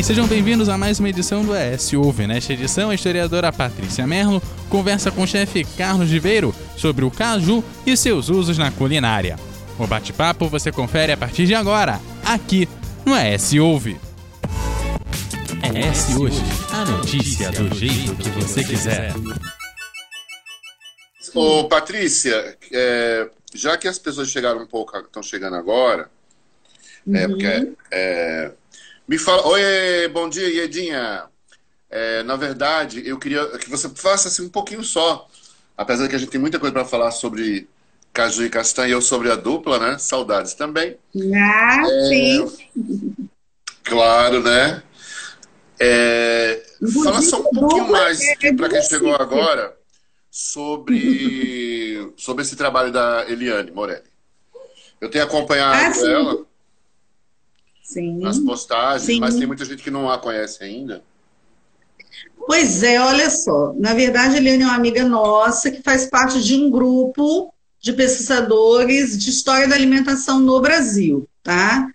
e sejam bem-vindos a mais uma edição do ES Ouve. Nesta edição, a historiadora Patrícia Merlo conversa com o chefe Carlos Diveiro sobre o caju e seus usos na culinária. O bate-papo você confere a partir de agora, aqui no ES Ouve. ES Hoje, a notícia do jeito que você quiser. Ô, Patrícia, é, já que as pessoas chegaram um pouco, estão chegando agora, uhum. é, porque é, me fala. Oi, bom dia, Iedinha. É, na verdade, eu queria que você faça assim um pouquinho só. Apesar de que a gente tem muita coisa para falar sobre caju e castanha, eu sobre a dupla, né? Saudades também. Ah, é, sim. Claro, né? É, fala só um pouquinho mais é para quem chegou agora sobre, sobre esse trabalho da Eliane Morelli. Eu tenho acompanhado ah, ela Sim. nas postagens, Sim. mas tem muita gente que não a conhece ainda. Pois é, olha só. Na verdade, a Eliane é uma amiga nossa que faz parte de um grupo de pesquisadores de história da alimentação no Brasil, tá?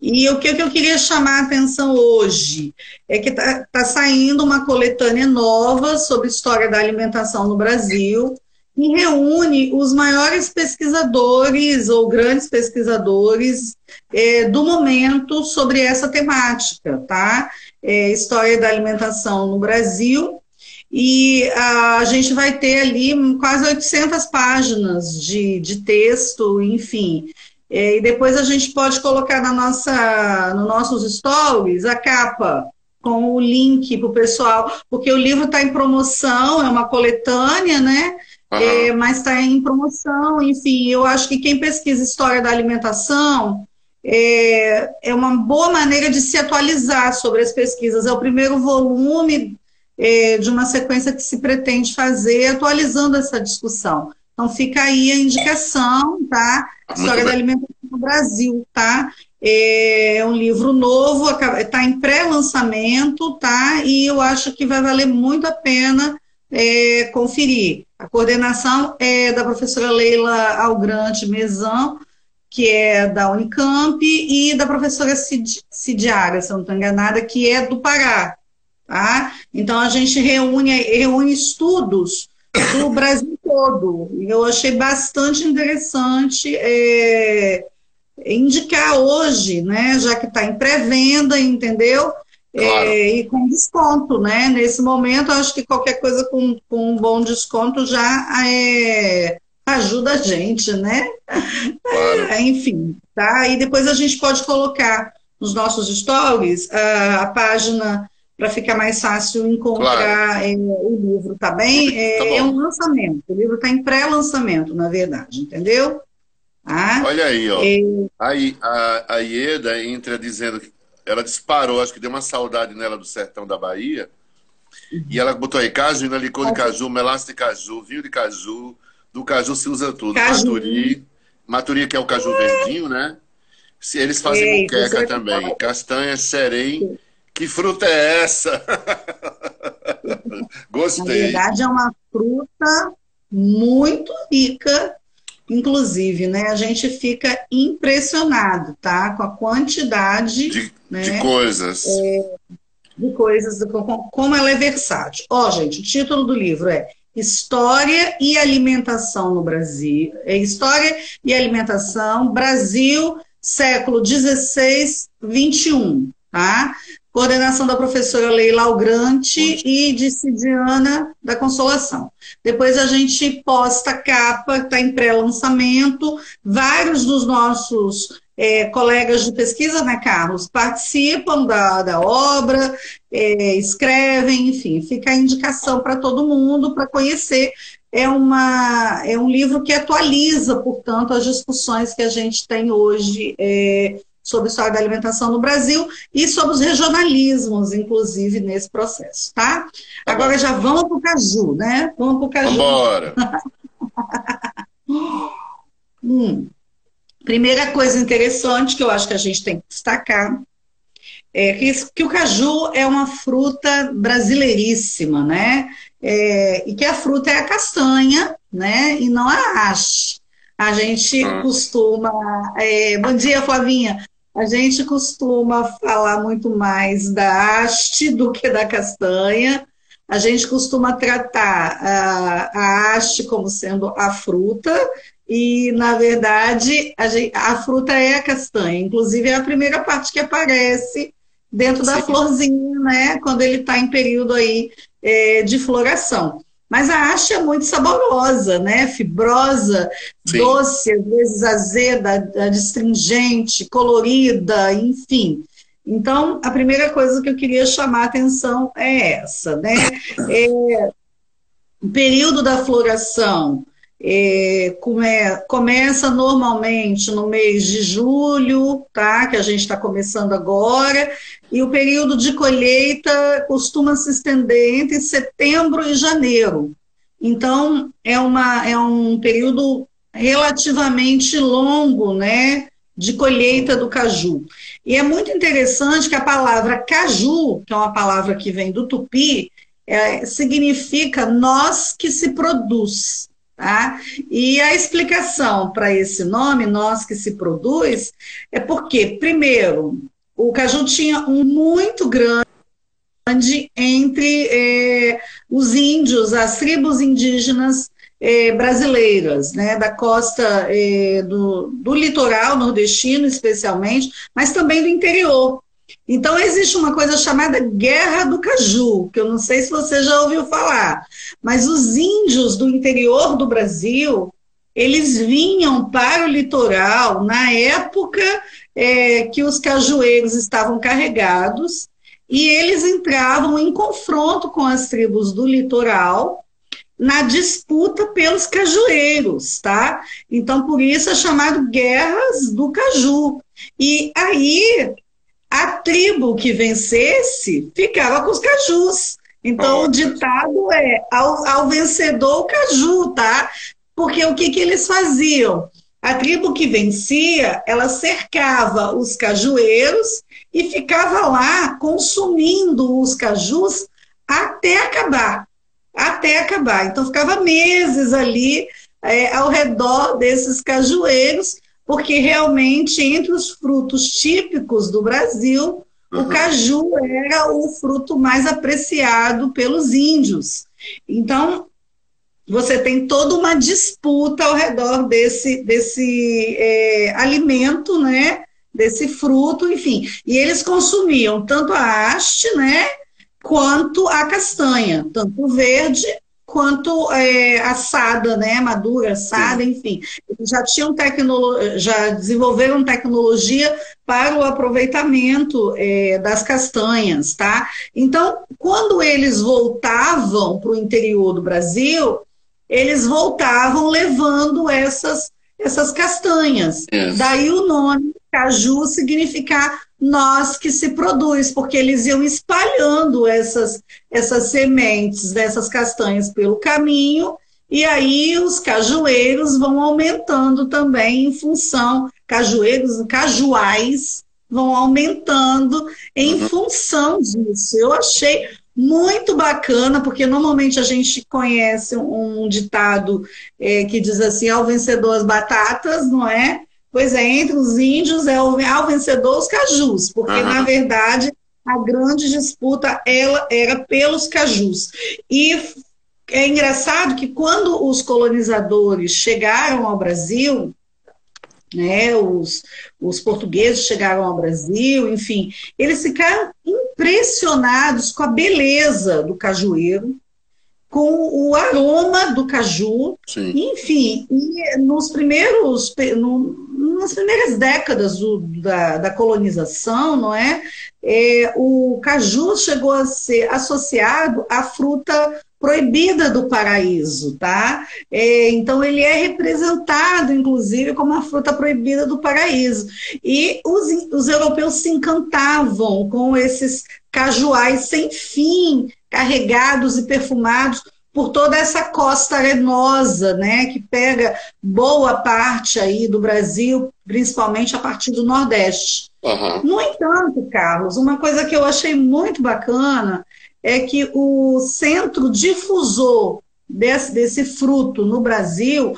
E o que eu queria chamar a atenção hoje é que está tá saindo uma coletânea nova sobre história da alimentação no Brasil, e reúne os maiores pesquisadores ou grandes pesquisadores é, do momento sobre essa temática, tá? É, história da alimentação no Brasil. E a gente vai ter ali quase 800 páginas de, de texto, enfim. É, e depois a gente pode colocar na nossa, nos nossos stories a capa com o link para o pessoal, porque o livro está em promoção, é uma coletânea, né? Uhum. É, mas está em promoção, enfim, eu acho que quem pesquisa história da alimentação é, é uma boa maneira de se atualizar sobre as pesquisas. É o primeiro volume é, de uma sequência que se pretende fazer atualizando essa discussão. Então fica aí a indicação, tá? História da alimentação no Brasil, tá? É um livro novo, está em pré-lançamento, tá? E eu acho que vai valer muito a pena é, conferir. A coordenação é da professora Leila Algrante Mezão, que é da Unicamp, e da professora Cid, Cidiara, se não estou enganada, que é do Pará. Tá? Então, a gente reúne, reúne estudos do Brasil todo. Eu achei bastante interessante é, indicar hoje, né, já que está em pré-venda, entendeu? Claro. É, e com desconto, né? Nesse momento, acho que qualquer coisa com, com um bom desconto já é, ajuda a gente, né? Claro. Enfim, tá? E depois a gente pode colocar nos nossos stories a, a página para ficar mais fácil encontrar claro. é, o livro, tá bem? É, tá é um lançamento, o livro está em pré-lançamento, na verdade, entendeu? Ah, Olha aí, ó. É... Aí, a, a Ieda entra dizendo que ela disparou, acho que deu uma saudade nela do sertão da Bahia. Uhum. E ela botou aí caju, licor de caju, melaço de caju, vinho de caju. Do caju se usa tudo. Caju. Maturi, maturi que é o caju verdinho, né? Eles fazem Ei, muqueca também. Castanha, serém. Que fruta é essa? Gostei. Na verdade, é uma fruta muito rica Inclusive, né, a gente fica impressionado, tá? Com a quantidade de, né, de coisas. É, de coisas, como ela é versátil. Ó, gente, o título do livro é História e Alimentação no Brasil. É História e Alimentação, Brasil, século XVI, XXI, tá? Coordenação da professora Leila Algrante e de Cidiana da Consolação. Depois a gente posta a capa, está em pré-lançamento, vários dos nossos é, colegas de pesquisa, né, Carlos, participam da, da obra, é, escrevem, enfim, fica a indicação para todo mundo para conhecer. É, uma, é um livro que atualiza, portanto, as discussões que a gente tem hoje é, sobre a história da alimentação no Brasil e sobre os regionalismos, inclusive, nesse processo, tá? tá Agora já vamos para o caju, né? Vamos para o caju. Vambora! hum. Primeira coisa interessante que eu acho que a gente tem que destacar é que, que o caju é uma fruta brasileiríssima, né? É, e que a fruta é a castanha, né? E não a haste. A gente hum. costuma. É, bom dia, Flavinha a gente costuma falar muito mais da haste do que da castanha. A gente costuma tratar a, a haste como sendo a fruta, e, na verdade, a, gente, a, fruta é a castanha. Inclusive, é a primeira parte que aparece dentro da Sim. florzinha, né? Quando ele está em período aí é, de floração. Mas a haste é muito saborosa, né? Fibrosa, Sim. doce, às vezes azeda, astringente, colorida, enfim. Então, a primeira coisa que eu queria chamar a atenção é essa, né? É, o período da floração é, come, começa normalmente no mês de julho, tá? Que a gente está começando agora, e o período de colheita costuma se estender entre setembro e janeiro. Então, é, uma, é um período relativamente longo, né? De colheita do caju. E é muito interessante que a palavra caju, que é uma palavra que vem do tupi, é, significa nós que se produz. Tá? E a explicação para esse nome, nós que se produz, é porque, primeiro, o caju tinha um muito grande entre é, os índios, as tribos indígenas é, brasileiras, né, da costa é, do, do litoral nordestino, especialmente, mas também do interior. Então, existe uma coisa chamada Guerra do Caju, que eu não sei se você já ouviu falar, mas os índios do interior do Brasil, eles vinham para o litoral na época é, que os cajueiros estavam carregados e eles entravam em confronto com as tribos do litoral na disputa pelos cajueiros, tá? Então, por isso é chamado Guerras do Caju. E aí, a tribo que vencesse ficava com os cajus. Então, oh, o ditado é: ao, ao, vencedor, o caju, tá? Porque o que, que eles faziam? A tribo que vencia, ela cercava os cajueiros e ficava lá consumindo os cajus até acabar. Até acabar. Então, ficava meses ali é, ao redor desses cajueiros, porque realmente, entre os frutos típicos do Brasil, uhum. o caju era o fruto mais apreciado pelos índios. Então, você tem toda uma disputa ao redor desse, desse é, alimento, né? Desse fruto, enfim. E eles consumiam tanto a haste, né? Quanto a castanha, tanto verde quanto é, assada, né, madura, assada, Sim. enfim. Já tinham tecnologia, já desenvolveram tecnologia para o aproveitamento é, das castanhas, tá? Então, quando eles voltavam para o interior do Brasil, eles voltavam levando essas, essas castanhas. Daí o nome caju significar nós que se produz, porque eles iam espalhando essas, essas sementes dessas castanhas pelo caminho, e aí os cajueiros vão aumentando também em função, cajueiros, cajuais vão aumentando em uhum. função disso. Eu achei muito bacana, porque normalmente a gente conhece um, um ditado é, que diz assim, ao vencedor as batatas, não é? Pois é, entre os índios é o, ao vencedor os cajus, porque uhum. na verdade a grande disputa ela era pelos cajus. E é engraçado que quando os colonizadores chegaram ao Brasil, né, os, os portugueses chegaram ao Brasil, enfim, eles ficaram impressionados com a beleza do cajueiro, com o aroma do caju, Sim. enfim, e nos primeiros, no, nas primeiras décadas do, da, da, colonização, não é? é? O caju chegou a ser associado à fruta proibida do paraíso, tá? É, então ele é representado, inclusive, como a fruta proibida do paraíso. E os, os europeus se encantavam com esses cajuais sem fim, carregados e perfumados por toda essa costa arenosa, né, que pega boa parte aí do Brasil, principalmente a partir do Nordeste. Uhum. No entanto, Carlos, uma coisa que eu achei muito bacana é que o centro difusor desse, desse fruto no Brasil,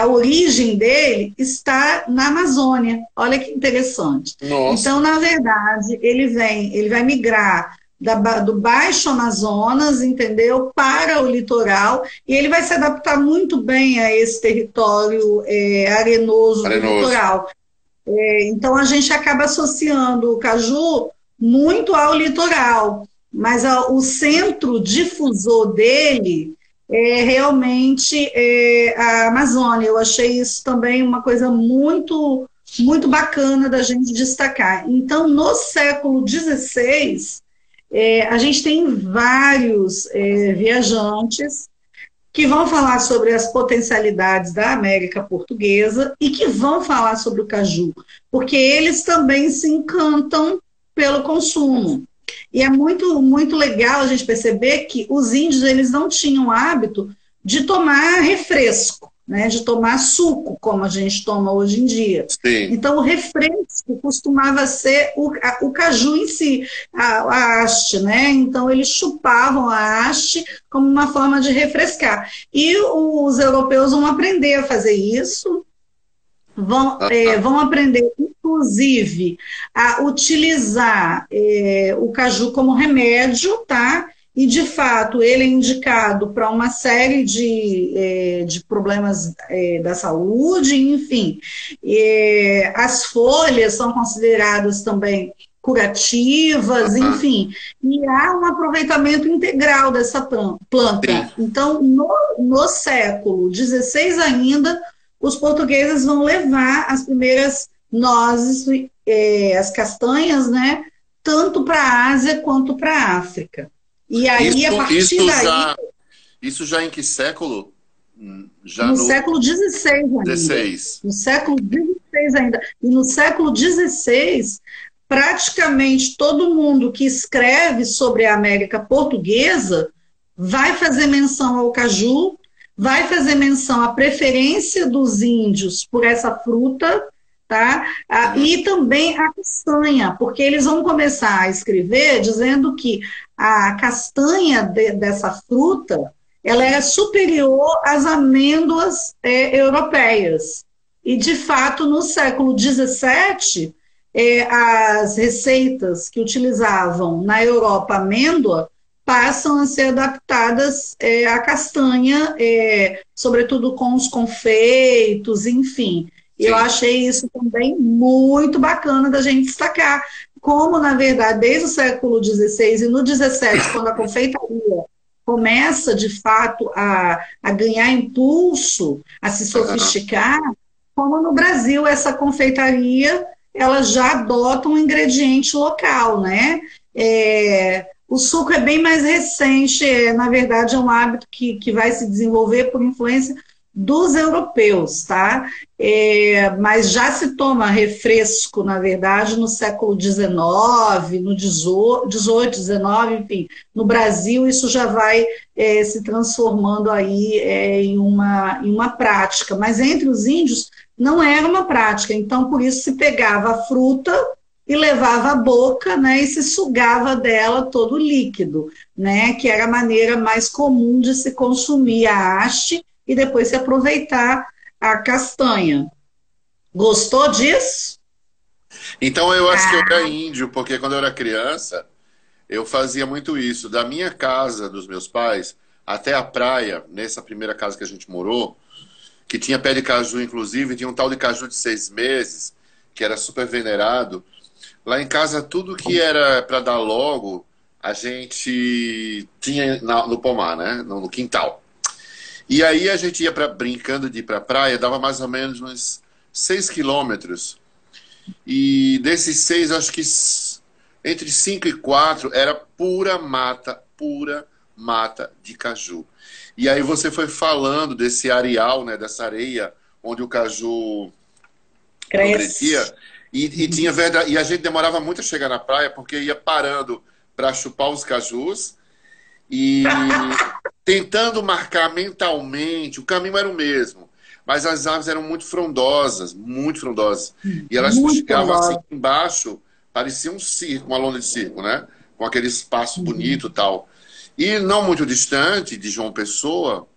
a origem dele está na Amazônia. Olha que interessante. Nossa. Então, na verdade, ele vem, ele vai migrar da, do Baixo Amazonas, entendeu, para o litoral, e ele vai se adaptar muito bem a esse território é, arenoso, arenoso, do litoral. É, então, a gente acaba associando o caju muito ao litoral, mas a, o centro difusor dele é realmente é, a Amazônia. Eu achei isso também uma coisa muito, muito bacana da gente destacar. Então, no século XVI, é, a gente tem vários é, viajantes que vão falar sobre as potencialidades da América Portuguesa e que vão falar sobre o caju, porque eles também se encantam pelo consumo. E é muito, muito legal a gente perceber que os índios eles não tinham hábito de tomar refresco, né, de tomar suco, como a gente toma hoje em dia. Sim. Então, o refresco costumava ser o, a, o caju em si, a, a, haste, né? Então, eles chupavam a haste como uma forma de refrescar. E os europeus vão aprender a fazer isso, vão, é, vão aprender, inclusive, a utilizar é, o caju como remédio, tá? E, de fato, ele é indicado para uma série de, é, de problemas é, da saúde, enfim. É, as folhas são consideradas também curativas, enfim. E há um aproveitamento integral dessa planta. Então, no, no século XVI ainda, os portugueses vão levar as primeiras nozes, é, as castanhas, né, tanto para a Ásia quanto para a África. E aí, isso, a partir isso daí. Já, isso já em que século? Já no, no século XVI ainda. 16. No século XVI ainda. E no século XVI, praticamente todo mundo que escreve sobre a América Portuguesa vai fazer menção ao caju vai fazer menção à preferência dos índios por essa fruta, tá? Ah, e também a castanha, porque eles vão começar a escrever dizendo que a castanha de, dessa fruta ela era superior às amêndoas é, europeias. E, de fato, no século XVII, é, as receitas que utilizavam na Europa amêndoa passam a ser adaptadas é, à castanha, é, sobretudo com os confeitos, enfim. Sim. Eu achei isso também muito bacana da gente destacar. Como, na verdade, desde o século XVI e no XVII, quando a confeitaria começa, de fato, a, a ganhar impulso, a se sofisticar, como no Brasil essa confeitaria ela já adota um ingrediente local, né? É, o suco é bem mais recente, é, na verdade, é um hábito que, que vai se desenvolver por influência dos europeus, tá? É, mas já se toma refresco, na verdade, no século XIX, no XVIII, XIX, enfim. No Brasil, isso já vai é, se transformando aí é, em, uma, em uma prática. Mas entre os índios não era uma prática, então por isso se pegava a fruta e levava à boca, né, e se sugava dela todo o líquido, né, que era a maneira mais comum de se consumir a haste e depois se aproveitar a castanha. Gostou disso? Então eu acho ah. que eu era ah. índio, porque quando eu era criança, eu fazia muito isso. Da minha casa, dos meus pais, até a praia, nessa primeira casa que a gente morou, que tinha pé de caju, inclusive, tinha um tal de caju de seis meses, que era super venerado. Lá em casa, tudo que era para dar logo, a gente tinha no pomar, né? No quintal. E aí a gente ia para brincando de ir para a praia, dava mais ou menos uns 6 quilômetros. E desses seis, acho que entre 5 e 4 era pura mata, pura mata de caju. E aí você foi falando desse areal, né, dessa areia onde o caju crescia. E, e, tinha verdade, e a gente demorava muito a chegar na praia porque ia parando para chupar os cajus e tentando marcar mentalmente. O caminho era o mesmo, mas as árvores eram muito frondosas, muito frondosas. E elas muito chegavam assim embaixo, parecia um circo, uma lona de circo, né? Com aquele espaço uhum. bonito e tal. E não muito distante de João Pessoa,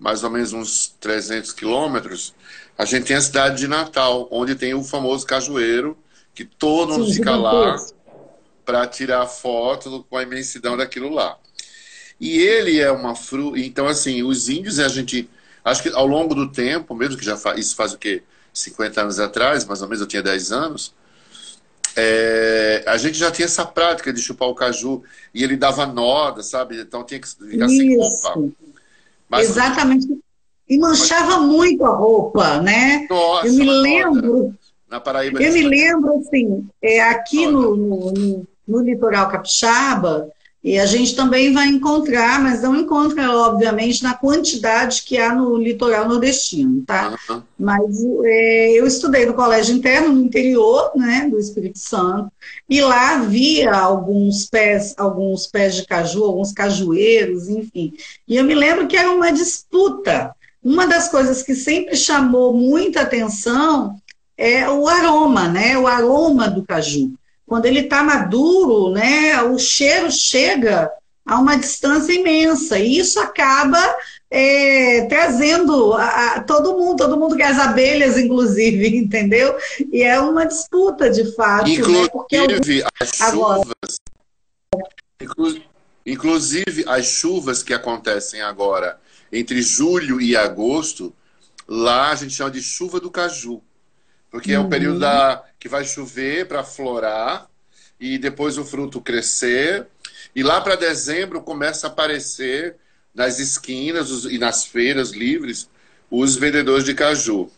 mais ou menos uns 300 quilômetros, a gente tem a cidade de Natal, onde tem o famoso cajueiro, que todo mundo Sim, fica lá para tirar foto com a imensidão daquilo lá. E ele é uma fruta. Então, assim, os índios, a gente. Acho que ao longo do tempo, mesmo que já faz, isso faz o quê? 50 anos atrás, mais ou menos, eu tinha 10 anos. É, a gente já tinha essa prática de chupar o caju e ele dava noda, sabe? Então tinha que ficar sem roupa. Mas, Exatamente. E manchava mas... muito a roupa, né? Nossa, eu me lembro. Na Paraíba. Eu me lembro, assim, é, aqui no, no, no litoral capixaba, e a gente também vai encontrar, mas não encontra, obviamente, na quantidade que há no litoral nordestino, tá? Uhum. Mas é, eu estudei no colégio interno, no interior, né, do Espírito Santo, e lá havia alguns pés, alguns pés de caju, alguns cajueiros, enfim. E eu me lembro que era uma disputa. Uma das coisas que sempre chamou muita atenção é o aroma, né? O aroma do caju quando ele está maduro, né, o cheiro chega a uma distância imensa. E isso acaba é, trazendo a, a, todo mundo, todo mundo quer as abelhas, inclusive, entendeu? E é uma disputa, de fato. Inclusive, né? Porque as chuvas. Inclu, inclusive, as chuvas que acontecem agora entre julho e agosto, lá a gente chama de chuva do caju. Porque uhum. é o período da, que vai chover para florar e depois o fruto crescer. E lá para dezembro começa a aparecer nas esquinas os, e nas feiras livres os vendedores de caju.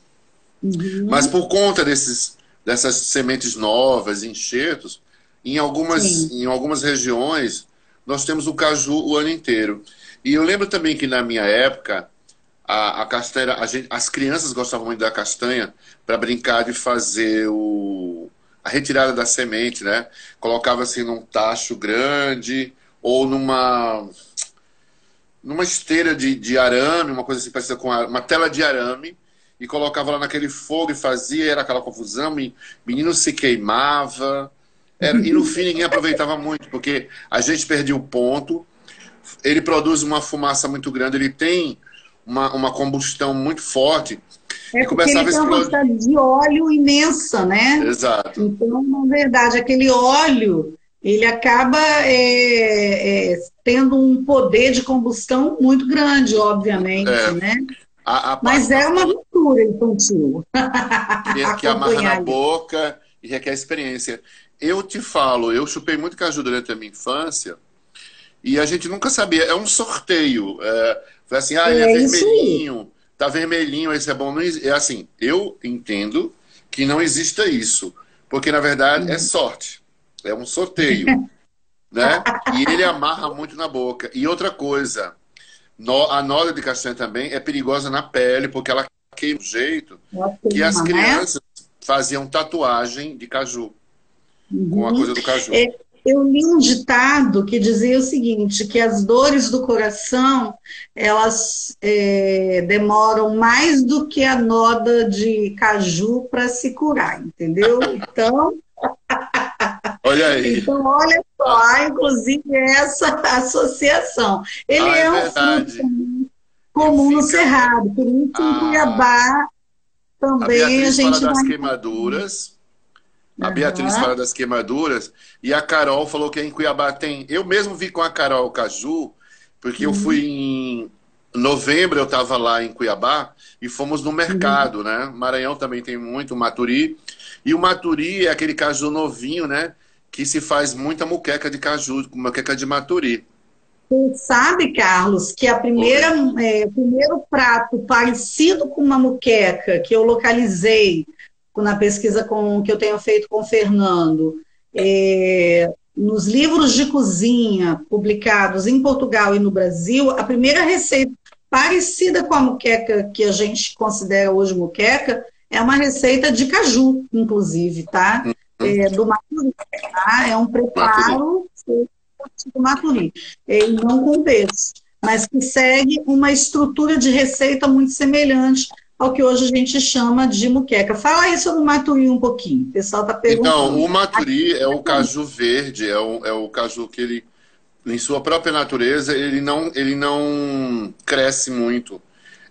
Uhum. Mas por conta desses, dessas sementes novas, enxertos, em algumas, em algumas regiões nós temos o caju o ano inteiro. E eu lembro também que na minha época a, a castanha, a gente, as crianças gostavam muito da castanha para brincar de fazer o, a retirada da semente, né? Colocava assim num tacho grande ou numa numa esteira de, de arame, uma coisa assim parecida com uma tela de arame e colocava lá naquele fogo e fazia, era aquela confusão, menino se queimava, era, e no fim ninguém aproveitava muito, porque a gente perdia o ponto, ele produz uma fumaça muito grande, ele tem uma, uma combustão muito forte. É e começava ele tem uma quantidade de óleo imensa, né? Exato. Então, na verdade, aquele óleo ele acaba é, é, tendo um poder de combustão muito grande, obviamente, é. né? A, a Mas é uma aventura infantil. Que, que amarra na boca e requer experiência. Eu te falo, eu chupei muito caju durante a minha infância e a gente nunca sabia. É um sorteio. É, foi assim, ah, é, é vermelhinho, tá vermelhinho, esse é bom. Não, é assim, eu entendo que não exista isso, porque na verdade é sorte, é um sorteio, né? E ele amarra muito na boca. E outra coisa, a noda de castanha também é perigosa na pele, porque ela queima do jeito que as né? crianças faziam tatuagem de caju. Uhum. Com a uhum. coisa do caju. É, eu li um ditado que dizia o seguinte, que as dores do coração, elas é, demoram mais do que a noda de caju para se curar, entendeu? Então... Olha aí. Então, olha só, há inclusive essa associação. Ele ah, é, é, um fruto comum no Cerrado, por isso ah, em Cuiabá também a, a gente fala das vai... queimaduras, a Beatriz fala das queimaduras e a Carol falou que em Cuiabá tem. Eu mesmo vi com a Carol Caju, porque uhum. eu fui em novembro, eu estava lá em Cuiabá e fomos no mercado, uhum. né? Maranhão também tem muito, o Maturi. E o Maturi é aquele caju novinho, né? Que se faz muita muqueca de caju, muqueca de Maturi. Você sabe, Carlos, que a primeira, é, o primeiro prato parecido com uma muqueca que eu localizei na pesquisa com, que eu tenho feito com o Fernando, é, nos livros de cozinha publicados em Portugal e no Brasil, a primeira receita parecida com a muqueca que a gente considera hoje muqueca é uma receita de caju, inclusive, tá? É, do maturi, tá? É um preparo do maturi, é, não com peixe, mas que segue uma estrutura de receita muito semelhante ao que hoje a gente chama de muqueca. Fala aí sobre o maturi um pouquinho. O pessoal está perguntando. Então, o maturi é o caju verde, é o, é o caju que ele, em sua própria natureza, ele não, ele não cresce muito.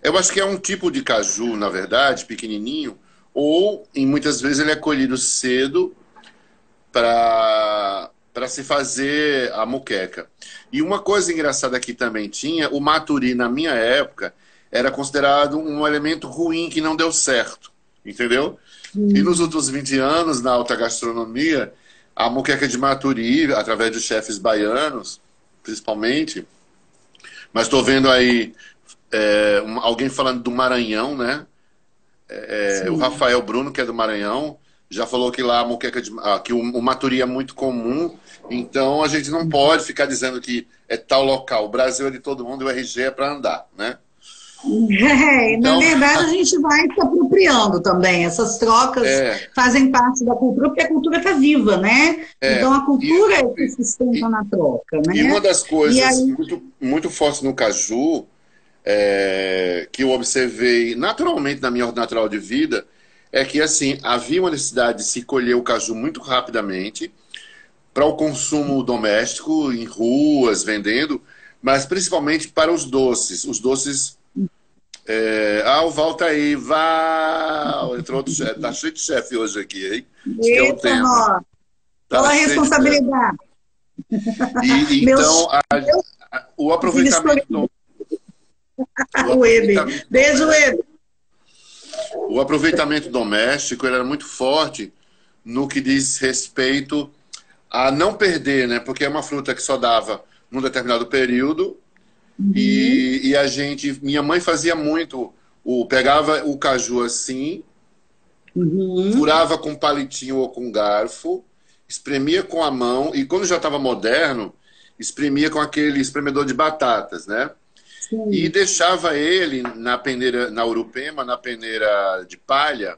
Eu acho que é um tipo de caju, na verdade, pequenininho, ou em muitas vezes ele é colhido cedo para para se fazer a muqueca. E uma coisa engraçada que também tinha, o maturi na minha época era considerado um elemento ruim que não deu certo, entendeu? Hum. E nos últimos 20 anos, na alta gastronomia, a muqueca de maturi, através dos chefes baianos, principalmente, mas estou vendo aí é, um, alguém falando do Maranhão, né? É, é o Rafael Bruno, que é do Maranhão, já falou que lá a muqueca de, ah, que o, o maturi é muito comum, então a gente não pode ficar dizendo que é tal local. O Brasil é de todo mundo e o RG é para andar, né? É, então... Na verdade, a gente vai se apropriando também. Essas trocas é. fazem parte da cultura, porque a cultura está viva, né? É. Então a cultura e, é que se sustenta na troca. Né? E uma das coisas aí... muito, muito fortes no caju, é, que eu observei naturalmente na minha ordem natural de vida, é que assim havia uma necessidade de se colher o caju muito rapidamente para o consumo doméstico, em ruas, vendendo, mas principalmente para os doces. Os doces. É... Ah, o Val tá aí, Val! Entrou outro chefe. Tá cheio de chefe hoje aqui, hein? Eita, é o tema. Tá a responsabilidade? E, então, a, a, o aproveitamento. o Eder. Beijo, Eder. O aproveitamento doméstico era muito forte no que diz respeito a não perder, né? Porque é uma fruta que só dava num determinado período uhum. e, e a gente, minha mãe fazia muito, o pegava o caju assim, uhum. furava com palitinho ou com garfo, espremia com a mão e quando já estava moderno, espremia com aquele espremedor de batatas, né? Sim. E deixava ele na peneira, na urupema, na peneira de palha,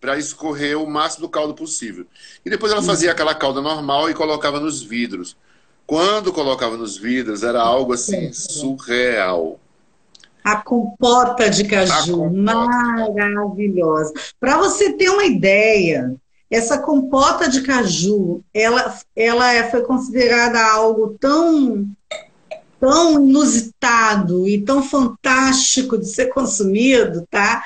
para escorrer o máximo do caldo possível. E depois ela fazia aquela calda normal e colocava nos vidros. Quando colocava nos vidros, era algo assim surreal. A compota de caju, compota. maravilhosa. Para você ter uma ideia, essa compota de caju, ela, ela é, foi considerada algo tão tão inusitado e tão fantástico de ser consumido, tá?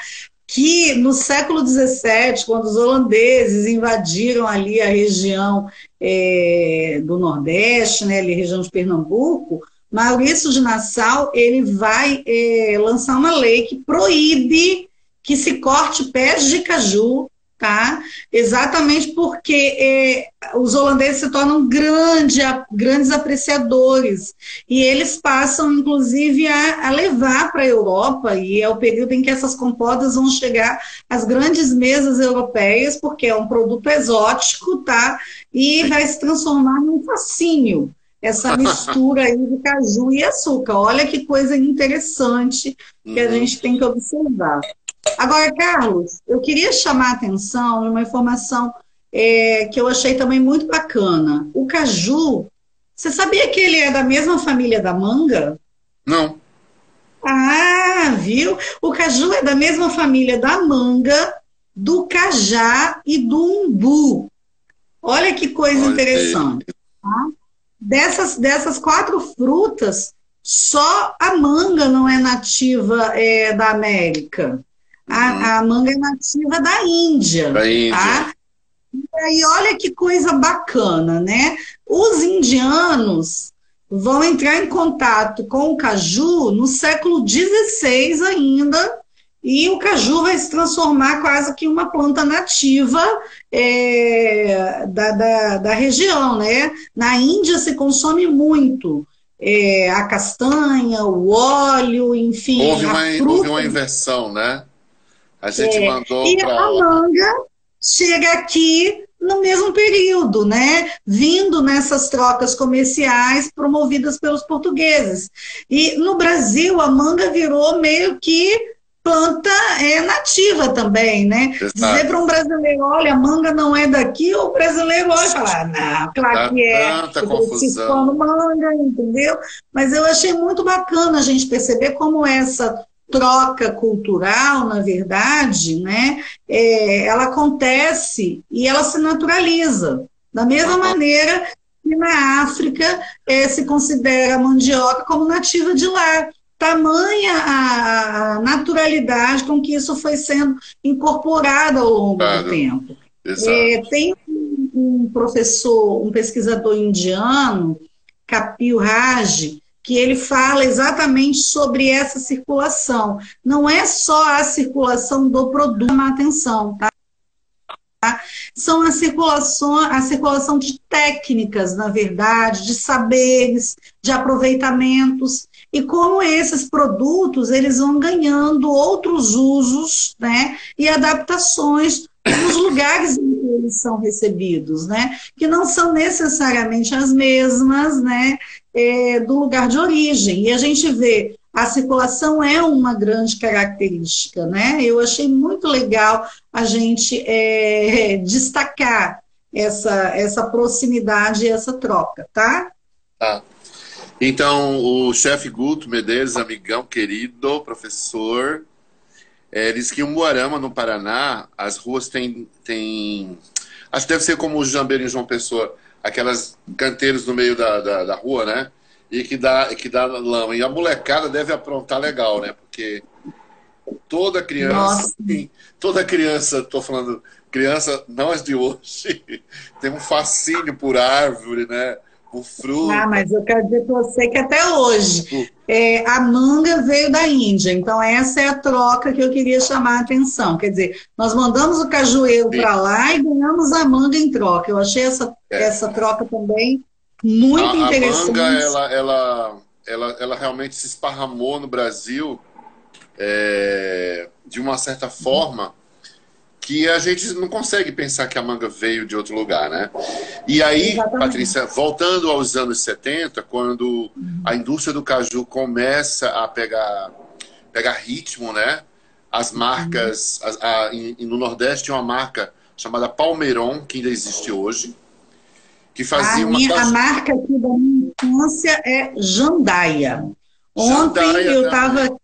Que no século XVII, quando os holandeses invadiram ali a região é, do Nordeste, né, ali a região de Pernambuco, Maurício de Nassau ele vai é, lançar uma lei que proíbe que se corte pés de caju tá? Exatamente porque é, os holandeses se tornam grande, a, grandes apreciadores e eles passam, inclusive, a, a levar para a Europa e é o período em que essas compotas vão chegar às grandes mesas europeias, porque é um produto exótico, tá? E vai se transformar num fascínio essa mistura aí de caju e açúcar. Olha que coisa interessante que a uhum. gente tem que observar. Agora, Carlos, eu queria chamar a atenção em uma informação é, que eu achei também muito bacana. O caju, você sabia que ele é da mesma família da manga? Não. Ah, viu? O caju é da mesma família da manga, do cajá e do umbu. Olha que coisa Olha interessante. Tá? Dessas, dessas quatro frutas, só a manga não é nativa é, da América. A, uhum. a manga é nativa da Índia. Da Índia. Tá? E aí, olha que coisa bacana, né? Os indianos vão entrar em contato com o caju no século XVI ainda, e o caju vai se transformar quase que uma planta nativa é, da, da, da, região, né? Na Índia se consome muito é, a castanha, o óleo, enfim. Houve uma, houve uma inversão, né? A gente é, mandou E pra... a manga chega aqui no mesmo período, né? Vindo nessas trocas comerciais promovidas pelos portugueses. E no Brasil, a manga virou meio que planta é nativa também, né? Exato. Dizer para um brasileiro, olha, a manga não é daqui, o brasileiro olha e fala, não, claro que é. Tanta confusão. manga, entendeu? Mas eu achei muito bacana a gente perceber como essa troca cultural, na verdade, né, é, ela acontece e ela se naturaliza. Da mesma maneira que na África é, se considera a mandioca como nativa de lá. tamanha a naturalidade com que isso foi sendo incorporado ao longo claro. do tempo. É, tem um professor, um pesquisador indiano, Kapil Raj, que ele fala exatamente sobre essa circulação. Não é só a circulação do produto, uma atenção, tá? São a circulação, a circulação de técnicas, na verdade, de saberes, de aproveitamentos e como esses produtos eles vão ganhando outros usos, né, e adaptações nos lugares em que eles são recebidos, né, que não são necessariamente as mesmas, né, é, do lugar de origem. E a gente vê a circulação é uma grande característica, né? Eu achei muito legal a gente é, destacar essa, essa proximidade e essa troca, tá? Tá. Então, o chefe Guto Medeiros, amigão querido, professor, é, diz que em Umuarama, no Paraná, as ruas têm, têm. Acho que deve ser como o Jambeiro em João Pessoa, aquelas canteiros no meio da, da, da rua, né? E que dá, que dá lama. E a molecada deve aprontar legal, né? Porque toda criança, toda criança, estou falando criança, não as de hoje, tem um fascínio por árvore, né? O fruto. Ah, mas eu quero dizer para você que até hoje é, a manga veio da Índia, então essa é a troca que eu queria chamar a atenção. Quer dizer, nós mandamos o cajueiro para lá e ganhamos a manga em troca. Eu achei essa, é. essa troca também muito a, interessante. A manga, ela, ela, ela, ela realmente se esparramou no Brasil é, de uma certa forma que a gente não consegue pensar que a manga veio de outro lugar, né? E aí, Exatamente. Patrícia, voltando aos anos 70, quando a indústria do caju começa a pegar, pegar ritmo, né? As marcas, uhum. a, a, em, no Nordeste tinha uma marca chamada Palmeiron, que ainda existe hoje, que fazia a uma... Minha, a marca aqui da minha infância é Jandaia. Ontem Jandaia eu estava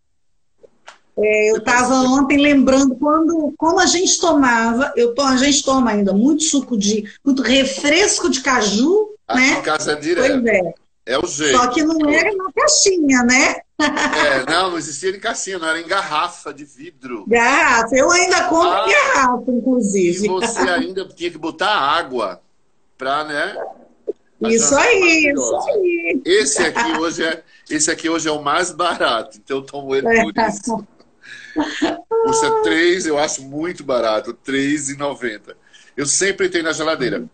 é, eu estava ontem lembrando quando, como a gente tomava, eu to, a gente toma ainda muito suco de, muito refresco de caju, Aqui né? casa é direto. Pois é. É o jeito. Só que não era na caixinha, né? É, não, não existia em caixinha, não era em garrafa de vidro. Garrafa, eu ainda compro ah, garrafa, inclusive. E você ainda tinha que botar água para, né? Isso aí, isso aí. Esse aqui hoje é, esse aqui hoje é o mais barato, então eu tomo ele por isso. Custa 3, eu acho muito barato, R$3,90. Eu sempre tenho na geladeira.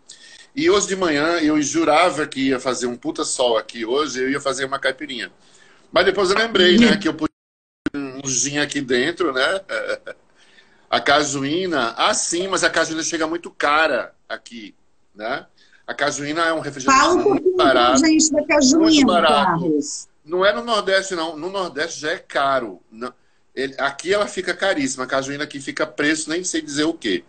E hoje de manhã eu jurava que ia fazer um puta sol aqui hoje, eu ia fazer uma caipirinha. Mas depois eu lembrei, né, que eu pus um gin aqui dentro, né? A cajuína, ah sim, mas a cajuína chega muito cara aqui, né? A cajuína é um refrigerante Fala um muito barato. gente da cajuína, muito barato. Carlos. Não é no Nordeste, não. No Nordeste já é caro. Não. Ele, aqui ela fica caríssima, a cajuína aqui fica preço, nem sei dizer o quê.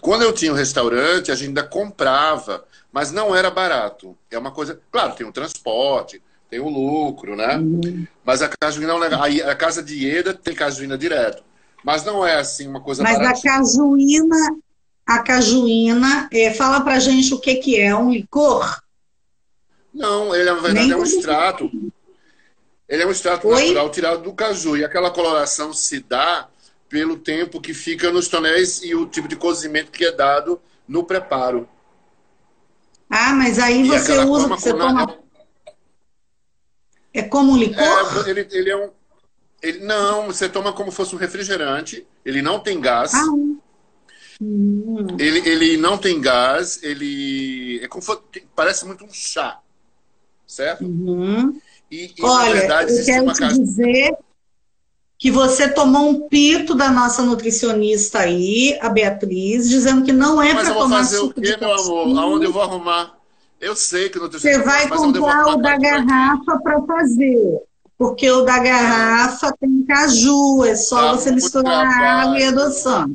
Quando eu tinha um restaurante, a gente ainda comprava, mas não era barato. É uma coisa. Claro, tem o transporte, tem o lucro, né? Uhum. Mas a cajuína é um negócio. A casa de Ieda tem cajuína direto. Mas não é assim uma coisa Mas barata. a cajuína, a cajuína, é, fala pra gente o que, que é, um licor? Não, ele na verdade Nem é um extrato. Ele é um extrato Oi? natural tirado do caju. E aquela coloração se dá pelo tempo que fica nos tonéis e o tipo de cozimento que é dado no preparo. Ah, mas aí e você usa, você toma... É como um licor? É, ele, ele é um... Ele, não, você toma como fosse um refrigerante. Ele não tem gás. Ah, hum. ele, ele não tem gás. Ele é como, parece muito um chá, certo? Uhum. E, e Olha, verdade, eu quero te dizer que você tomou um pito da nossa nutricionista aí, a Beatriz, dizendo que não é para tomar fazer suco o quê, meu amor? Aonde eu vou arrumar? Eu sei que nutricionista... Você vai comprar o da garrafa para fazer. Porque o da garrafa tem caju, é só tá você misturar a água e adoçando.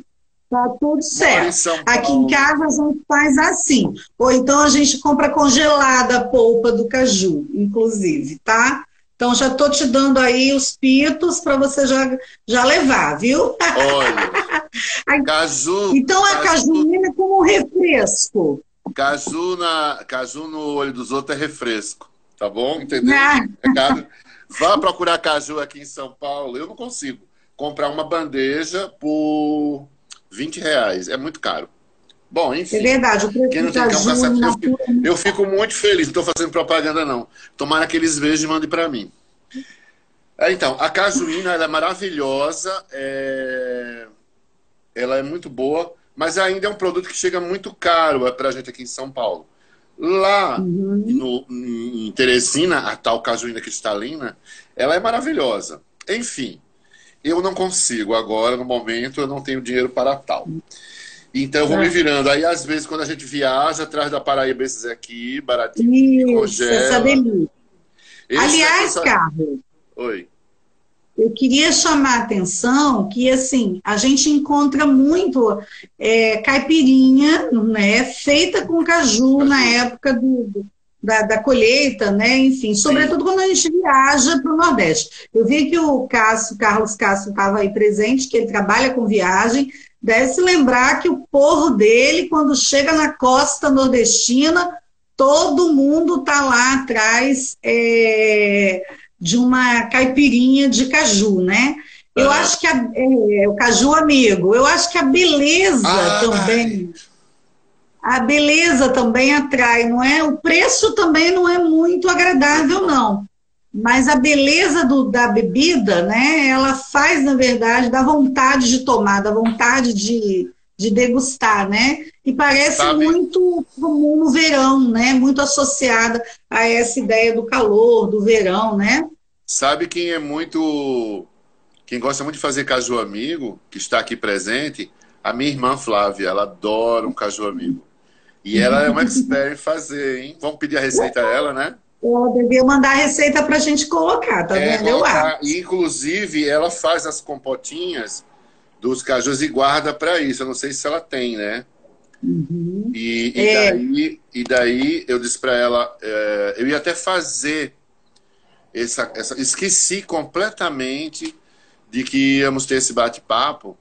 Tá tudo certo. Aqui em casa a gente faz assim. Ou então a gente compra congelada a polpa do caju, inclusive, tá? Então já tô te dando aí os pitos para você já, já levar, viu? Olha. caju. Então a cajuína é como um refresco. Caju, na, caju no olho dos outros é refresco, tá bom? Entendeu? Ah. Vá procurar caju aqui em São Paulo. Eu não consigo comprar uma bandeja por 20 reais. É muito caro. Bom, enfim. É verdade. O quem não tem caju, eu, fico, eu fico muito feliz. Não estou fazendo propaganda, não. Tomara que eles vejam e mandem para mim. É, então, a cajuína é maravilhosa. É... Ela é muito boa, mas ainda é um produto que chega muito caro para a gente aqui em São Paulo. Lá uhum. no, em Teresina, a tal cajuína cristalina, ela é maravilhosa. Enfim, eu não consigo agora, no momento, eu não tenho dinheiro para tal. Então eu vou me virando. Aí, às vezes, quando a gente viaja atrás da Paraíba, esses aqui, baratinho, Isso, essa delícia. Aliás, é Carlos. Oi. Eu queria chamar a atenção que, assim, a gente encontra muito é, caipirinha, né, feita com caju, caju. na época do, da, da, colheita, né, enfim, sobretudo quando a gente viaja para o Nordeste. Eu vi que o Cássio, Carlos Cássio estava aí presente, que ele trabalha com viagem, deve se lembrar que o porro dele, quando chega na costa nordestina, todo mundo está lá atrás... É, de uma caipirinha de caju, né? Eu ah. acho que a, é, o caju amigo, eu acho que a beleza ah, também, a beleza também atrai, não é? O preço também não é muito agradável, não. Mas a beleza do, da bebida, né? Ela faz, na verdade, da vontade de tomar, da vontade de, de degustar, né? E parece Sabe? muito comum no verão, né? Muito associada a essa ideia do calor, do verão, né? Sabe quem é muito. Quem gosta muito de fazer caju amigo, que está aqui presente? A minha irmã Flávia. Ela adora um caju amigo. E ela é uma expert em fazer, hein? Vamos pedir a receita a ela, né? Ela devia mandar a receita para a gente colocar, tá é, vendo? Eu acho. Inclusive, ela faz as compotinhas dos cajus e guarda para isso. Eu não sei se ela tem, né? Uhum. E, e, é. daí, e daí eu disse para ela, é, eu ia até fazer essa, essa, esqueci completamente de que íamos ter esse bate-papo.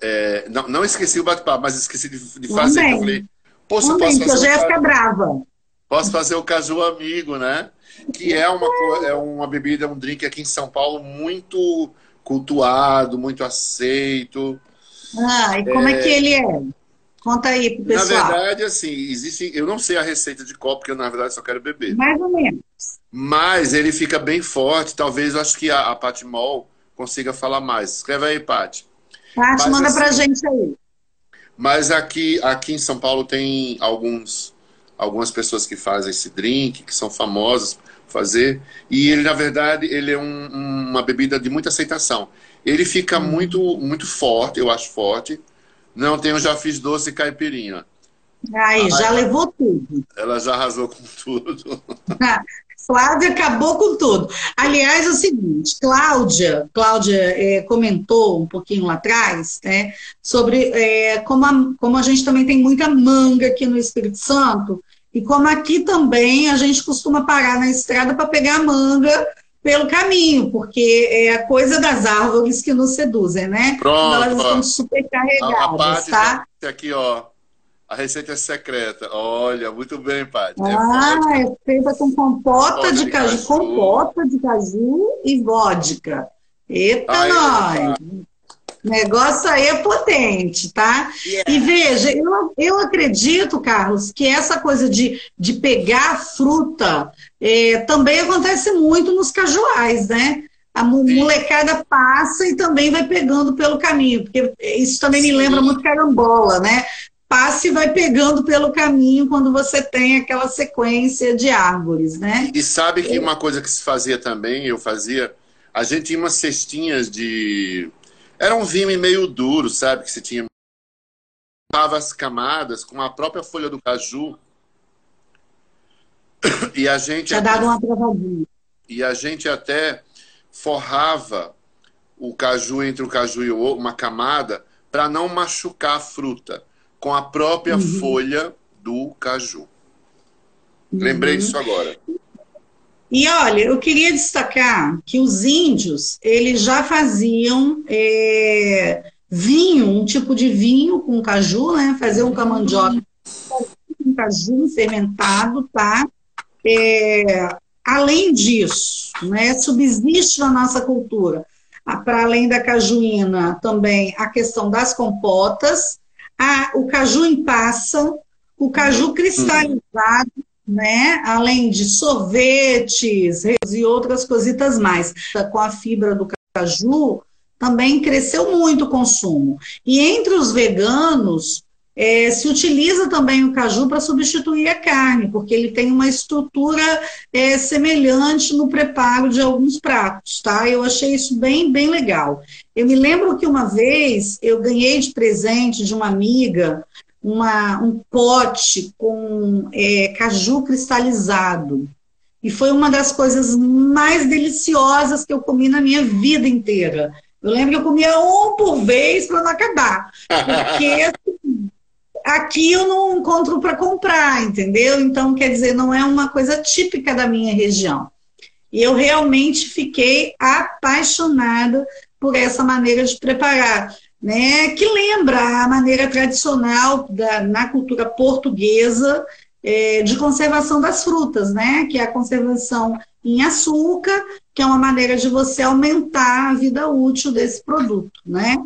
É, não, não esqueci o bate-papo, mas esqueci de, de fazer. Eu falei, poxa, posso fazer. Eu já ficar brava. Posso fazer o caju amigo, né? Que é uma, é uma bebida, um drink aqui em São Paulo muito cultuado, muito aceito. Ah, e como é, é que ele é? Conta aí pro pessoal. Na verdade, assim, existe. Eu não sei a receita de copo, porque eu, na verdade, só quero beber. Mais ou menos. Mas ele fica bem forte. Talvez eu acho que a, a Paty Mol consiga falar mais. Escreve aí, Paty. Paty, manda assim, pra gente aí. Mas aqui, aqui em São Paulo tem alguns, algumas pessoas que fazem esse drink, que são famosas fazer. E ele, na verdade, ele é um, uma bebida de muita aceitação. Ele fica hum. muito, muito forte, eu acho forte não, tem já fiz doce caipirinha. Aí, já levou tudo. Ela já arrasou com tudo. Flávia acabou com tudo. Aliás, é o seguinte, Cláudia, Cláudia é, comentou um pouquinho lá atrás, né, sobre é, como, a, como a gente também tem muita manga aqui no Espírito Santo, e como aqui também a gente costuma parar na estrada para pegar manga pelo caminho, porque é a coisa das árvores que nos seduzem, né? Pronto, elas estão super carregadas, tá? Aqui, ó. A receita é secreta. Olha, muito bem, Paty. É ah, é, é feita com compota de, de caju, caju, compota de caju e vodka. Eita, nós! negócio aí é potente, tá? Yeah. E veja, eu, eu acredito, Carlos, que essa coisa de, de pegar fruta é, também acontece muito nos cajuais, né? A molecada passa e também vai pegando pelo caminho, porque isso também me lembra muito carambola, né? Passa e vai pegando pelo caminho quando você tem aquela sequência de árvores, né? E sabe que é. uma coisa que se fazia também, eu fazia, a gente tinha umas cestinhas de era um vime meio duro, sabe? Que você tinha as camadas com a própria folha do caju. E a gente. Tinha dado uma travadinha. E a gente até forrava o caju entre o caju e o outro, uma camada, para não machucar a fruta, com a própria uhum. folha do caju. Uhum. Lembrei disso agora. E olha, eu queria destacar que os índios eles já faziam é, vinho, um tipo de vinho com caju, né? Fazer um camandioca com caju fermentado, tá? É, além disso, né, subsiste na nossa cultura, para além da cajuína, também a questão das compotas, a, o caju em passa, o caju cristalizado, né? Além de sorvetes e outras cositas mais. Com a fibra do caju, também cresceu muito o consumo. E entre os veganos, é, se utiliza também o caju para substituir a carne, porque ele tem uma estrutura é, semelhante no preparo de alguns pratos, tá? Eu achei isso bem, bem legal. Eu me lembro que uma vez eu ganhei de presente de uma amiga uma, um pote com é, caju cristalizado. E foi uma das coisas mais deliciosas que eu comi na minha vida inteira. Eu lembro que eu comia um por vez para não acabar. Porque aqui eu não encontro para comprar, entendeu? Então, quer dizer, não é uma coisa típica da minha região. E eu realmente fiquei apaixonada por essa maneira de preparar né, que lembra a maneira tradicional da, na cultura portuguesa é, de conservação das frutas, né, que é a conservação em açúcar, que é uma maneira de você aumentar a vida útil desse produto, né?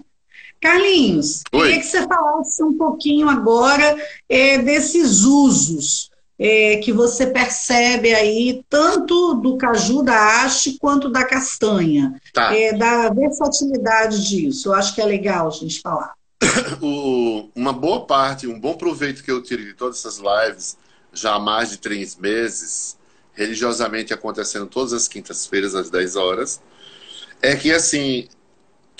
Carlinhos, Oi. queria que você falasse um pouquinho agora é, desses usos é, que você percebe aí, tanto do caju, da haste, quanto da castanha, tá. é, da versatilidade disso. Eu acho que é legal a gente falar. O, uma boa parte, um bom proveito que eu tiro de todas essas lives, já há mais de três meses, religiosamente acontecendo todas as quintas-feiras às 10 horas, é que, assim,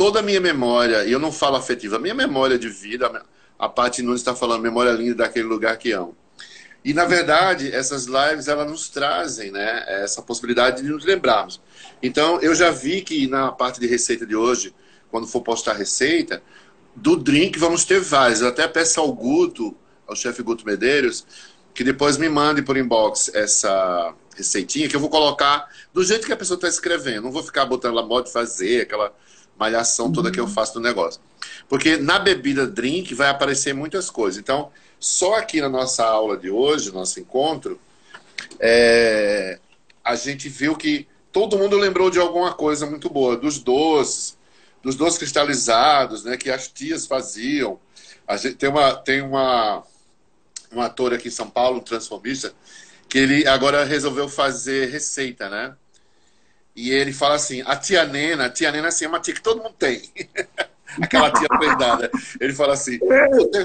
toda a minha memória, e eu não falo afetiva, a minha memória de vida, a Paty Nunes está falando memória linda daquele lugar que amo. E, na verdade, essas lives elas nos trazem né, essa possibilidade de nos lembrarmos. Então, eu já vi que na parte de receita de hoje, quando for postar receita, do drink vamos ter vários. Eu até peço ao Guto, ao chefe Guto Medeiros, que depois me mande por inbox essa receitinha que eu vou colocar do jeito que a pessoa está escrevendo. Não vou ficar botando lá modo de fazer, aquela malhação toda que eu faço do negócio. Porque na bebida drink vai aparecer muitas coisas. Então, só aqui na nossa aula de hoje, nosso encontro, é, a gente viu que todo mundo lembrou de alguma coisa muito boa, dos doces, dos doces cristalizados, né, que as tias faziam. A gente tem uma tem uma um ator aqui em São Paulo, um transformista, que ele agora resolveu fazer receita, né? E ele fala assim: a tia Nena, a tia Nena assim, é uma tia que todo mundo tem. Aquela tia prendada. Ele fala assim: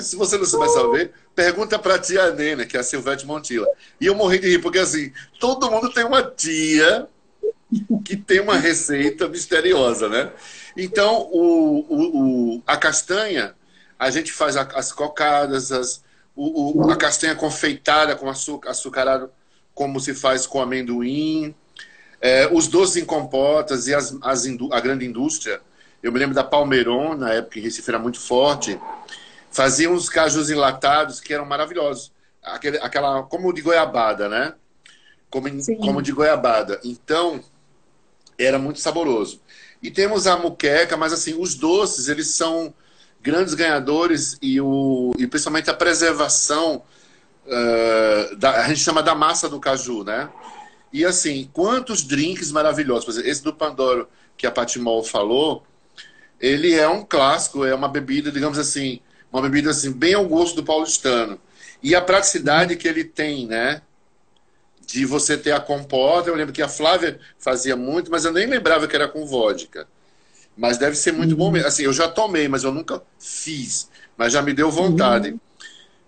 se você não souber saber, pergunta pra tia Nena, que é a Silvete Montila. E eu morri de rir, porque assim, todo mundo tem uma tia que tem uma receita misteriosa, né? Então, o, o, o a castanha, a gente faz as cocadas, as, o, a castanha confeitada com açúcar, açucarado, como se faz com amendoim, é, os doces em compotas e as, as, a grande indústria. Eu me lembro da Palmeiron, na época em Recife era muito forte, faziam uns cajus enlatados que eram maravilhosos. Aquele, aquela, como de goiabada, né? Como, como de goiabada. Então, era muito saboroso. E temos a muqueca, mas assim, os doces, eles são grandes ganhadores e, o, e principalmente a preservação, uh, da, a gente chama da massa do caju, né? E assim, quantos drinks maravilhosos. Por exemplo, esse do Pandoro que a Patimol falou, ele é um clássico, é uma bebida, digamos assim, uma bebida assim, bem ao gosto do paulistano. E a praticidade que ele tem, né? De você ter a compota. Eu lembro que a Flávia fazia muito, mas eu nem lembrava que era com vodka. Mas deve ser muito uhum. bom mesmo. Assim, eu já tomei, mas eu nunca fiz. Mas já me deu vontade. Uhum.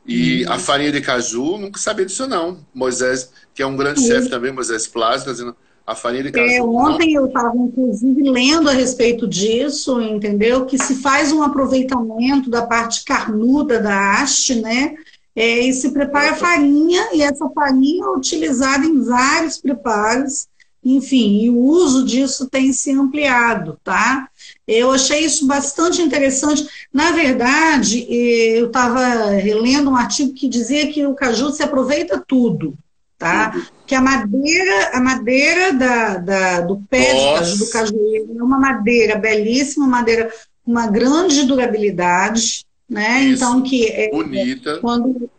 E uhum. a farinha de caju, nunca sabia disso não. Moisés, que é um grande chefe também, Moisés Plástico, dizendo a farinha de caju. É, ontem eu estava, inclusive, lendo a respeito disso, entendeu? Que se faz um aproveitamento da parte carnuda da haste, né? É, e se prepara farinha, e essa farinha é utilizada em vários preparos, enfim, e o uso disso tem se ampliado, tá? Eu achei isso bastante interessante. Na verdade, eu estava relendo um artigo que dizia que o caju se aproveita tudo, tá? Que a madeira, a madeira da, da do pé caju, do cajueiro é uma madeira belíssima, madeira com uma grande durabilidade, né? Isso. Então que é, bonita. quando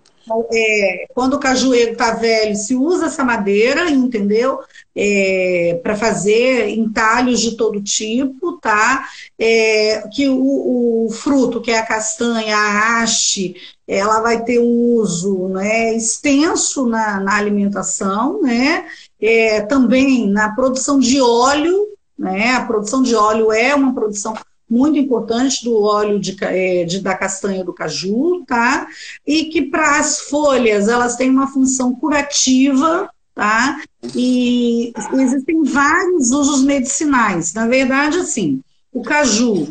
é, quando o cajueiro está velho, se usa essa madeira, entendeu? É, para fazer entalhos de todo tipo, tá? É, que o, o, fruto, que é a castanha, a haste, ela vai ter um uso né, extenso na, na alimentação, né? É, também na produção de óleo, né? A produção de óleo é uma produção muito importante do óleo de, é, de, da castanha do caju, tá? E que para as folhas elas têm uma função curativa, tá? E existem vários usos medicinais. Na verdade, assim, o caju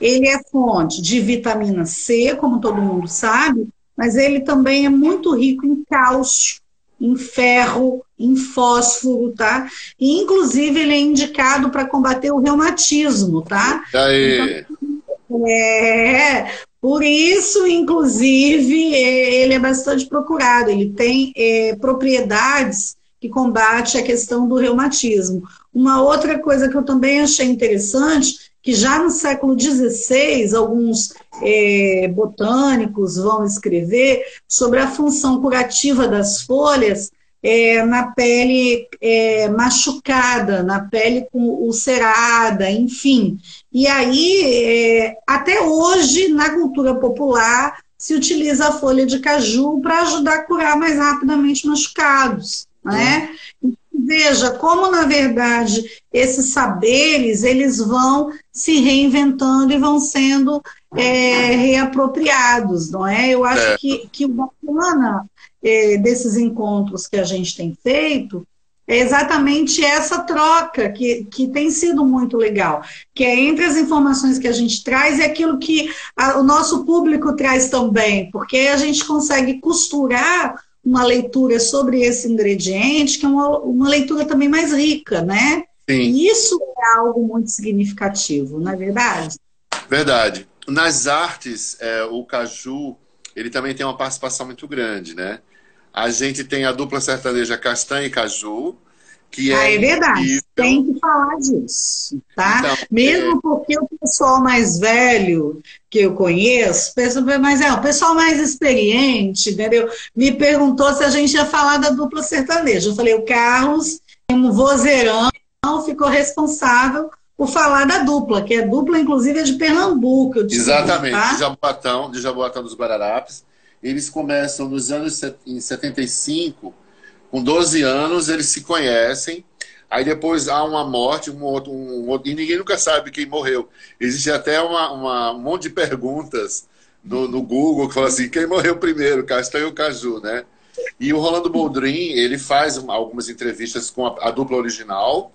ele é fonte de vitamina C, como todo mundo sabe, mas ele também é muito rico em cálcio, em ferro, em fósforo, tá? E, inclusive, ele é indicado para combater o reumatismo, tá? Aí. Então, é, por isso, inclusive, é, ele é bastante procurado. Ele tem é, propriedades que combate a questão do reumatismo. Uma outra coisa que eu também achei interessante que já no século XVI, alguns é, botânicos vão escrever sobre a função curativa das folhas é, na pele é, machucada, na pele com ulcerada, enfim. E aí, é, até hoje, na cultura popular, se utiliza a folha de caju para ajudar a curar mais rapidamente machucados. Né? Veja como, na verdade, esses saberes eles vão se reinventando e vão sendo é, reapropriados, não é? Eu acho é. que, que o bacana é, desses encontros que a gente tem feito é exatamente essa troca que, que tem sido muito legal, que é entre as informações que a gente traz e aquilo que a, o nosso público traz também, porque a gente consegue costurar uma leitura sobre esse ingrediente, que é uma, uma leitura também mais rica, né? Sim. E isso é algo muito significativo, não é verdade? Verdade. Nas artes, é, o caju, ele também tem uma participação muito grande, né? A gente tem a dupla sertaneja castanha e caju, que é. Ah, é verdade. Incrível. Tem que falar disso, tá? Então, Mesmo é... porque o pessoal mais velho que eu conheço, mas é o pessoal mais experiente, entendeu? Me perguntou se a gente ia falar da dupla sertaneja. Eu falei, o Carlos, um vozeirão, ficou responsável por falar da dupla, que é dupla, inclusive, é de Pernambuco. Exatamente, tá? de Jaboatão, de Jaboatão dos Guararapes. Eles começam nos anos em 75 com 12 anos, eles se conhecem. Aí depois há uma morte, um outro, um outro, e ninguém nunca sabe quem morreu. Existe até uma, uma um monte de perguntas no, no Google que fala assim: quem morreu primeiro, Castanho ou Caju, né? E o Rolando Boldrin, ele faz algumas entrevistas com a, a, dupla original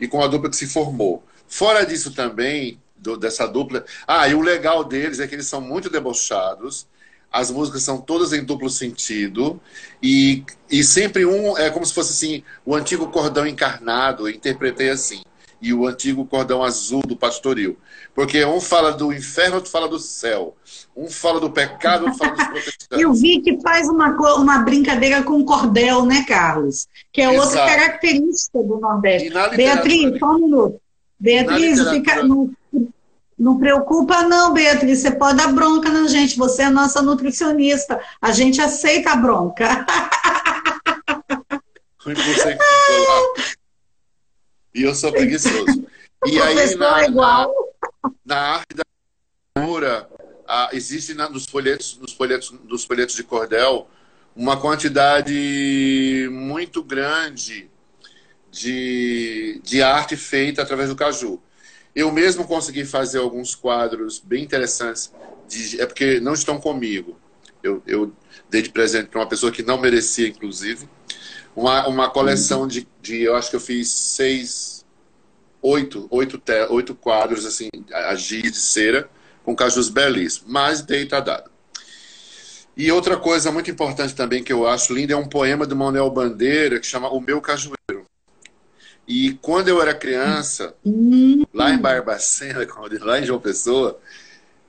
e com a dupla que se formou. Fora disso também, do, dessa dupla. Ah, e o legal deles é que eles são muito debochados as músicas são todas em duplo sentido e, e sempre um é como se fosse assim o antigo cordão encarnado eu interpretei assim e o antigo cordão azul do pastoril. Porque um fala do inferno outro fala do céu. Um fala do pecado outro fala dos protestantes. Eu vi que faz uma uma brincadeira com cordel né Carlos? Que é Exato. outra característica do Nordeste. Beatriz só um minuto. Beatriz fica no não preocupa não, Beatriz, você pode dar bronca na gente, você é nossa nutricionista, a gente aceita a bronca. Você e eu sou preguiçoso. E aí, na, é na, na, arte da cultura, existe na, nos, folhetos, nos, folhetos, nos folhetos de cordel uma quantidade muito grande de, de arte feita através do caju. Eu mesmo consegui fazer alguns quadros bem interessantes, de, é porque não estão comigo. Eu, eu dei de presente para uma pessoa que não merecia, inclusive, uma, uma coleção de, de, eu acho que eu fiz seis, oito, oito, te, oito quadros, assim, a giz de cera, com cajus belíssimos, mas deita dado. E outra coisa muito importante também que eu acho linda é um poema do Manuel Bandeira que chama O Meu Cajueiro. E quando eu era criança, lá em Barbacena, lá em João Pessoa,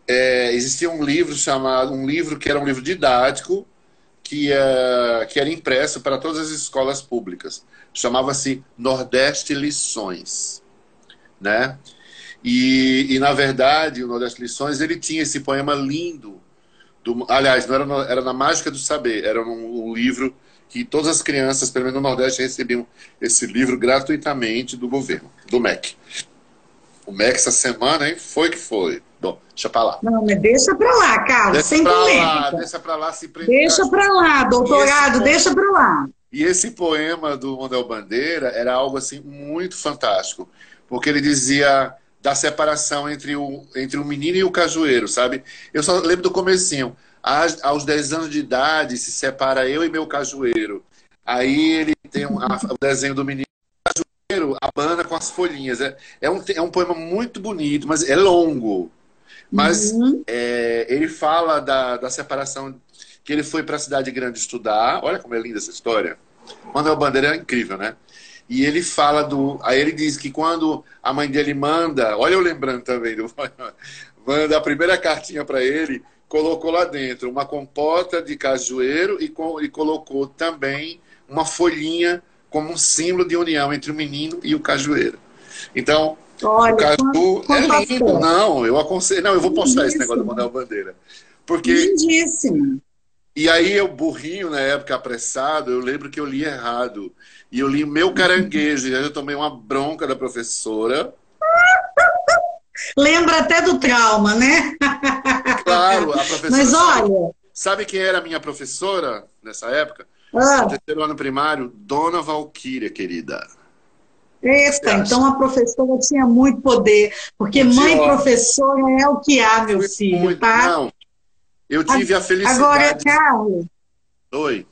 é, existia um livro chamado, um livro que era um livro didático, que, é, que era impresso para todas as escolas públicas. Chamava-se Nordeste Lições, né? E, e, na verdade, o Nordeste Lições, ele tinha esse poema lindo Do, aliás, não era, era na Mágica do Saber, era um, um, livro que todas as crianças, pelo menos no Nordeste, recebiam esse livro gratuitamente do governo, do MEC. O MEC essa semana, hein? Foi que foi. Bom, deixa pra lá. Não, mas deixa pra lá, Carlos, deixa sem pra polêmica. Lá, deixa pra lá se prender. Deixa pra lá, doutorado, deixa pra lá. E esse poema do Mondel Bandeira era algo assim muito fantástico, porque ele dizia da separação entre o, entre o menino e o cajueiro, sabe? Eu só lembro do comecinho. Aos 10 anos de idade se separa eu e meu cajueiro. Aí ele tem um, a, o desenho do menino cajueiro, a banda com as folhinhas. É, é, um, é um poema muito bonito, mas é longo. Mas uhum. é, ele fala da, da separação que ele foi para a cidade grande estudar. Olha como é linda essa história. Manuel Bandeira é incrível, né? E ele fala do. Aí ele diz que quando a mãe dele manda, olha eu lembrando também, do, manda a primeira cartinha para ele, colocou lá dentro uma compota de cajueiro e, com, e colocou também uma folhinha como um símbolo de união entre o menino e o cajueiro. Então, Olha, o caju é lindo. Não, eu aconselho. Não, eu vou postar esse negócio do Manuel Bandeira. Porque. Lindíssimo. E aí eu, burrinho, na época, apressado, eu lembro que eu li errado. E eu li Meu Caranguejo, e aí eu tomei uma bronca da professora. Lembra até do trauma, né? Claro, a professora. Mas olha. Sabe quem era a minha professora nessa época? Ah. No terceiro ano primário, Dona Valquíria, querida. Eita, então a professora tinha muito poder, porque muito mãe professora é o que há, meu filho, muito, tá? Não, eu tive a, a felicidade. Agora, Carlos. Oi.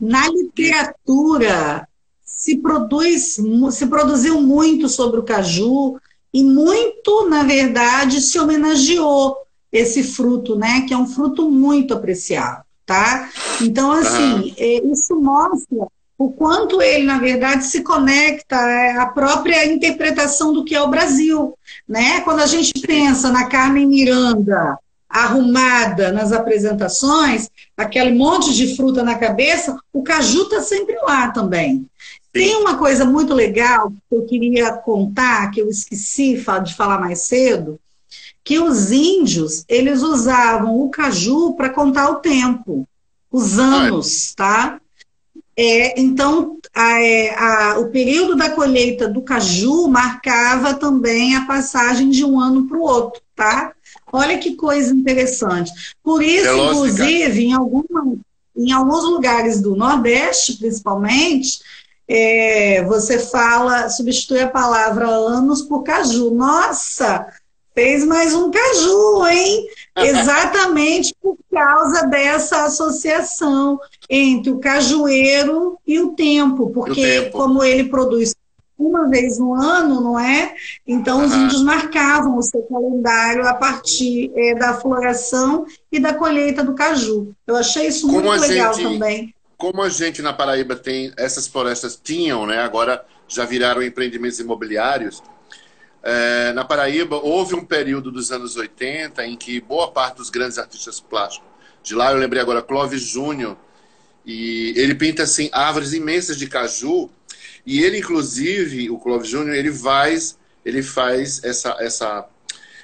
Na literatura se produz, se produziu muito sobre o caju e muito, na verdade, se homenageou esse fruto, né? Que é um fruto muito apreciado, tá? Então, assim, é, isso mostra o quanto ele, na verdade, se conecta à própria interpretação do que é o Brasil, né? Quando a gente pensa na Carmen Miranda, arrumada nas apresentações, aquele monte de fruta na cabeça, o caju está sempre lá também. Tem uma coisa muito legal que eu queria contar, que eu esqueci de falar mais cedo, que os índios, eles usavam o caju para contar o tempo, os anos, tá? É, então, a, é, a, o período da colheita do caju marcava também a passagem de um ano para o outro, tá? Olha que coisa interessante. Por isso, é inclusive, em, alguma, em alguns lugares do Nordeste, principalmente, é, você fala, substitui a palavra anos por caju. Nossa, fez mais um caju, hein? Exatamente por causa dessa associação entre o cajueiro e o tempo, porque o tempo. como ele produz uma vez no ano, não é? Então, os índios marcavam o seu calendário a partir é, da floração e da colheita do caju. Eu achei isso como muito legal gente, também. Como a gente na Paraíba tem essas florestas, tinham, né? Agora já viraram empreendimentos imobiliários. É, na Paraíba, houve um período dos anos 80 em que boa parte dos grandes artistas plásticos, de lá eu lembrei agora Clóvis Júnior, e ele pinta assim árvores imensas de caju e ele, inclusive, o Clóvis Júnior, ele faz, ele faz essa, essa,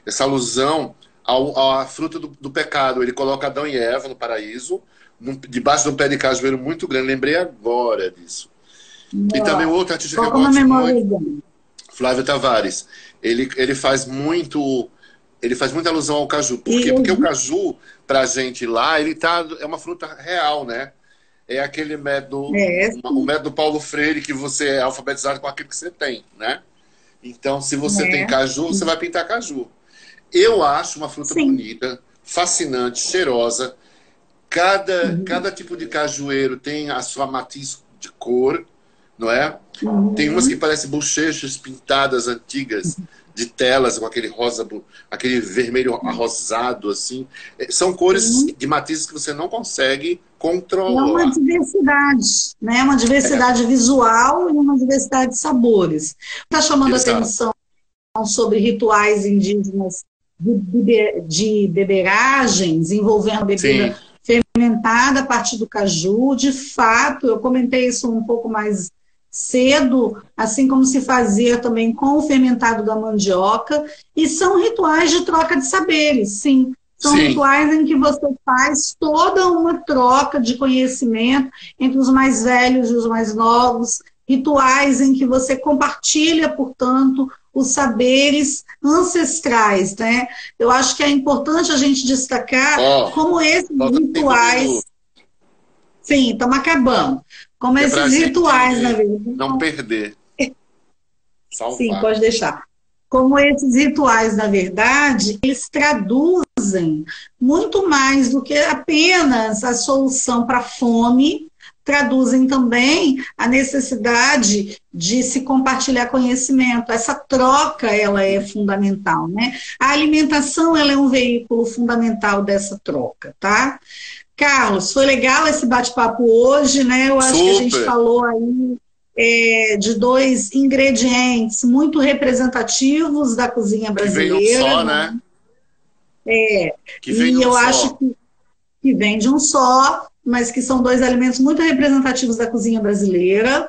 essa alusão ao, à fruta do, do, pecado. Ele coloca Adão e Eva no paraíso, num, debaixo de um pé de cajueiro muito grande. Lembrei agora disso. Boa. E também outro artista que eu gosto muito, Flávio Tavares. Ele, ele faz muito ele faz muita alusão ao caju. Por quê? Porque o caju, pra gente lá, ele tá, é uma fruta real, né? é aquele método, é. o método Paulo Freire, que você é alfabetizado com aquilo que você tem, né? Então, se você é. tem caju, você vai pintar caju. Eu acho uma fruta Sim. bonita, fascinante, cheirosa. Cada, uhum. cada tipo de cajueiro tem a sua matiz de cor, não é? Tem umas que parecem bochechas pintadas antigas. De telas com aquele rosa, aquele vermelho arrosado, assim. É, são cores de matizes que você não consegue controlar. É uma diversidade, né? Uma diversidade é. visual e uma diversidade de sabores. Está chamando Exato. atenção sobre rituais indígenas de, de beberagens envolvendo bebida Sim. fermentada a partir do caju. De fato, eu comentei isso um pouco mais cedo, assim como se fazia também com o fermentado da mandioca, e são rituais de troca de saberes, sim. São Sim. rituais em que você faz toda uma troca de conhecimento entre os mais velhos e os mais novos, rituais em que você compartilha, portanto, os saberes ancestrais, né? Eu acho que é importante a gente destacar como esses rituais. Sim, estamos acabando. Como é esses rituais, na verdade. Não perder. Salvar. Sim, pode deixar. Como esses rituais, na verdade, eles traduzem muito mais do que apenas a solução para a fome traduzem também a necessidade de se compartilhar conhecimento. Essa troca ela é fundamental, né? A alimentação ela é um veículo fundamental dessa troca, tá? Carlos, foi legal esse bate-papo hoje, né? Eu acho Super. que a gente falou aí é, de dois ingredientes muito representativos da cozinha brasileira. Que vem um só, né? É. Que vem e eu só. acho que, que vem de um só mas que são dois alimentos muito representativos da cozinha brasileira.